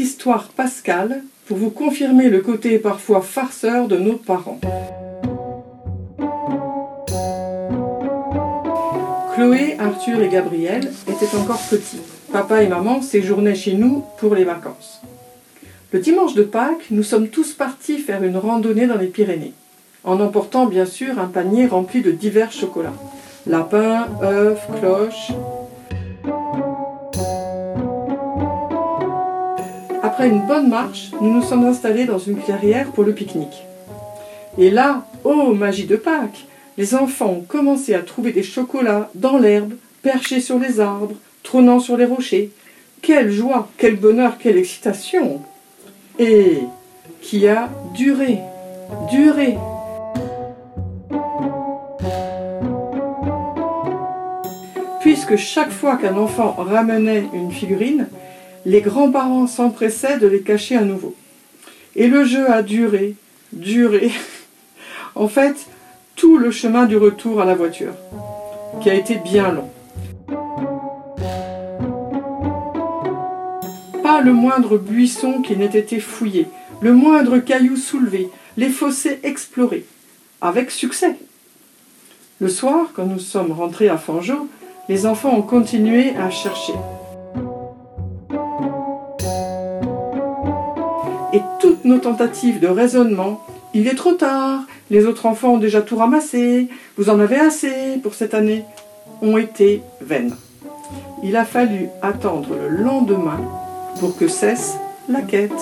histoire pascale pour vous confirmer le côté parfois farceur de nos parents. Chloé, Arthur et Gabriel étaient encore petits. Papa et maman séjournaient chez nous pour les vacances. Le dimanche de Pâques, nous sommes tous partis faire une randonnée dans les Pyrénées, en emportant bien sûr un panier rempli de divers chocolats. Lapins, œufs, cloches. Après une bonne marche, nous nous sommes installés dans une clairière pour le pique-nique. Et là, oh magie de Pâques, les enfants ont commencé à trouver des chocolats dans l'herbe, perchés sur les arbres, trônant sur les rochers. Quelle joie, quel bonheur, quelle excitation Et qui a duré, duré. Puisque chaque fois qu'un enfant ramenait une figurine, les grands-parents s'empressaient de les cacher à nouveau. Et le jeu a duré, duré. en fait, tout le chemin du retour à la voiture, qui a été bien long. Pas le moindre buisson qui n'ait été fouillé, le moindre caillou soulevé, les fossés explorés, avec succès. Le soir, quand nous sommes rentrés à Fangeau, les enfants ont continué à chercher. Et toutes nos tentatives de raisonnement, il est trop tard, les autres enfants ont déjà tout ramassé, vous en avez assez pour cette année, ont été vaines. Il a fallu attendre le lendemain pour que cesse la quête.